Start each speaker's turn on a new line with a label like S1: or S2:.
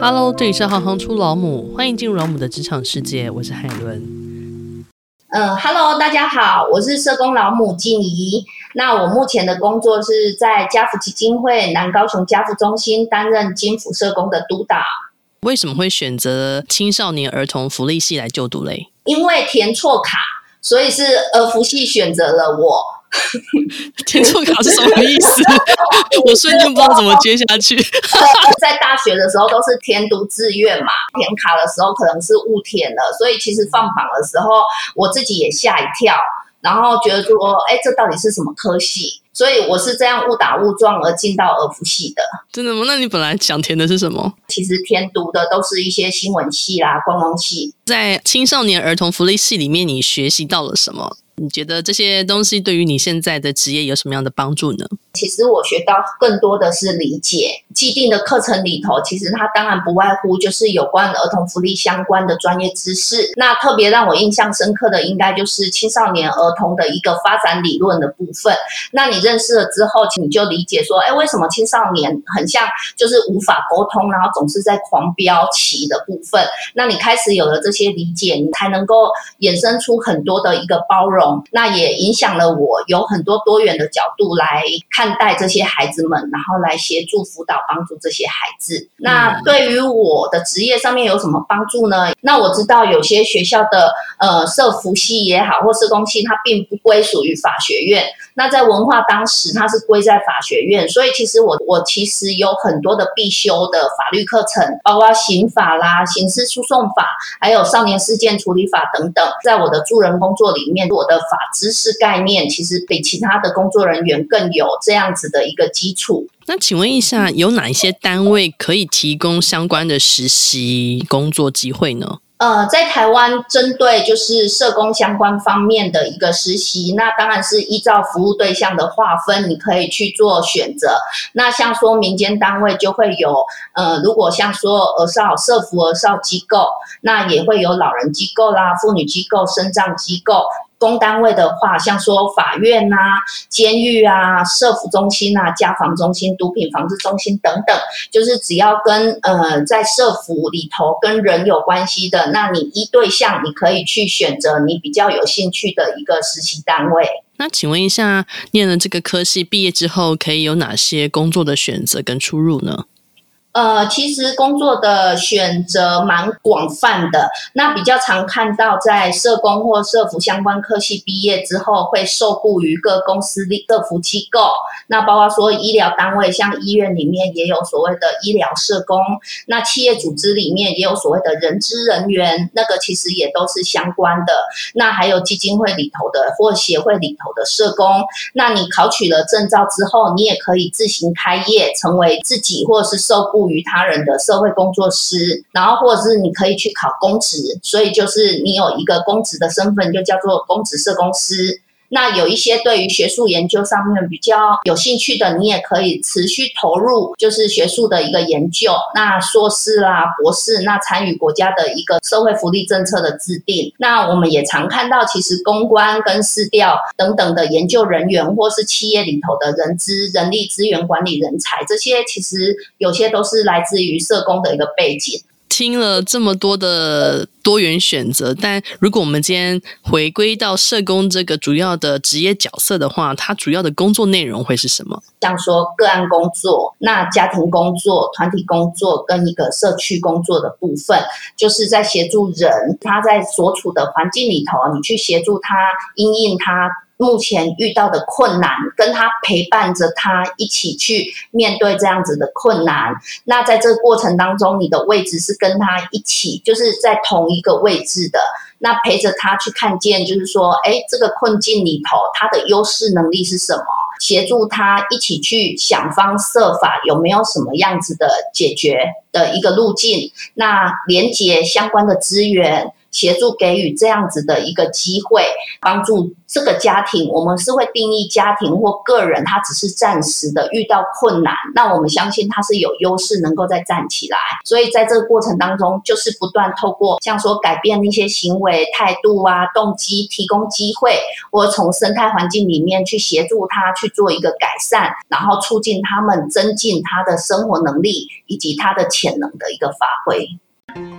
S1: Hello，这里是行行出老母，欢迎进入老母的职场世界，我是海伦。
S2: 嗯，Hello，大家好，我是社工老母静怡。那我目前的工作是在家福基金会南高雄家福中心担任金福社工的督导。
S1: 为什么会选择青少年儿童福利系来就读嘞？
S2: 因为填错卡，所以是儿福系选择了我。
S1: 填错卡是什么意思？我瞬间不知道怎么接下去。
S2: 在大学的时候都是填读志愿嘛，填卡的时候可能是误填了，所以其实放榜的时候我自己也吓一跳，然后觉得说，哎，这到底是什么科系？所以我是这样误打误撞而进到儿福系的。
S1: 真的吗？那你本来想填的是什么？
S2: 其实填读的都是一些新闻系啦、观光系。
S1: 在青少年儿童福利系里面，你学习到了什么？你觉得这些东西对于你现在的职业有什么样的帮助呢？
S2: 其实我学到更多的是理解既定的课程里头，其实它当然不外乎就是有关儿童福利相关的专业知识。那特别让我印象深刻的，应该就是青少年儿童的一个发展理论的部分。那你认识了之后，你就理解说，哎，为什么青少年很像就是无法沟通，然后总是在狂飙期的部分？那你开始有了这些理解，你才能够衍生出很多的一个包容。那也影响了我有很多多元的角度来看待这些孩子们，然后来协助辅导帮助这些孩子。那对于我的职业上面有什么帮助呢？那我知道有些学校的呃社福系也好，或社工系，它并不归属于法学院。那在文化当时它是归在法学院，所以其实我我其实有很多的必修的法律课程，包括刑法啦、刑事诉讼法，还有少年事件处理法等等。在我的助人工作里面，我的法知识概念其实比其他的工作人员更有这样子的一个基础。
S1: 那请问一下，有哪一些单位可以提供相关的实习工作机会呢？
S2: 呃，在台湾针对就是社工相关方面的一个实习，那当然是依照服务对象的划分，你可以去做选择。那像说民间单位就会有，呃，如果像说儿少社福儿少机构，那也会有老人机构啦、妇女机构、生障机构。公单位的话，像说法院呐、啊、监狱啊、社福中心啊、家防中心、毒品防治中心等等，就是只要跟呃在社福里头跟人有关系的，那你依对象你可以去选择你比较有兴趣的一个实习单位。
S1: 那请问一下，念了这个科系毕业之后，可以有哪些工作的选择跟出入呢？
S2: 呃，其实工作的选择蛮广泛的。那比较常看到，在社工或社服相关科系毕业之后，会受雇于各公司的社服机构。那包括说医疗单位，像医院里面也有所谓的医疗社工。那企业组织里面也有所谓的人资人员，那个其实也都是相关的。那还有基金会里头的或协会里头的社工。那你考取了证照之后，你也可以自行开业，成为自己或是受雇于他人的社会工作师，然后或者是你可以去考公职，所以就是你有一个公职的身份，就叫做公职社工师。那有一些对于学术研究上面比较有兴趣的，你也可以持续投入，就是学术的一个研究。那硕士啦、博士，那参与国家的一个社会福利政策的制定。那我们也常看到，其实公关跟市调等等的研究人员，或是企业里头的人资、人力资源管理人才，这些其实有些都是来自于社工的一个背景。
S1: 听了这么多的多元选择，但如果我们今天回归到社工这个主要的职业角色的话，它主要的工作内容会是什么？
S2: 像说个案工作、那家庭工作、团体工作跟一个社区工作的部分，就是在协助人他在所处的环境里头，你去协助他因应他。目前遇到的困难，跟他陪伴着他一起去面对这样子的困难。那在这个过程当中，你的位置是跟他一起，就是在同一个位置的。那陪着他去看见，就是说，哎，这个困境里头，他的优势能力是什么？协助他一起去想方设法，有没有什么样子的解决的一个路径？那连接相关的资源。协助给予这样子的一个机会，帮助这个家庭。我们是会定义家庭或个人，他只是暂时的遇到困难，那我们相信他是有优势，能够再站起来。所以在这个过程当中，就是不断透过像说改变一些行为态度啊、动机，提供机会，或从生态环境里面去协助他去做一个改善，然后促进他们增进他的生活能力以及他的潜能的一个发挥。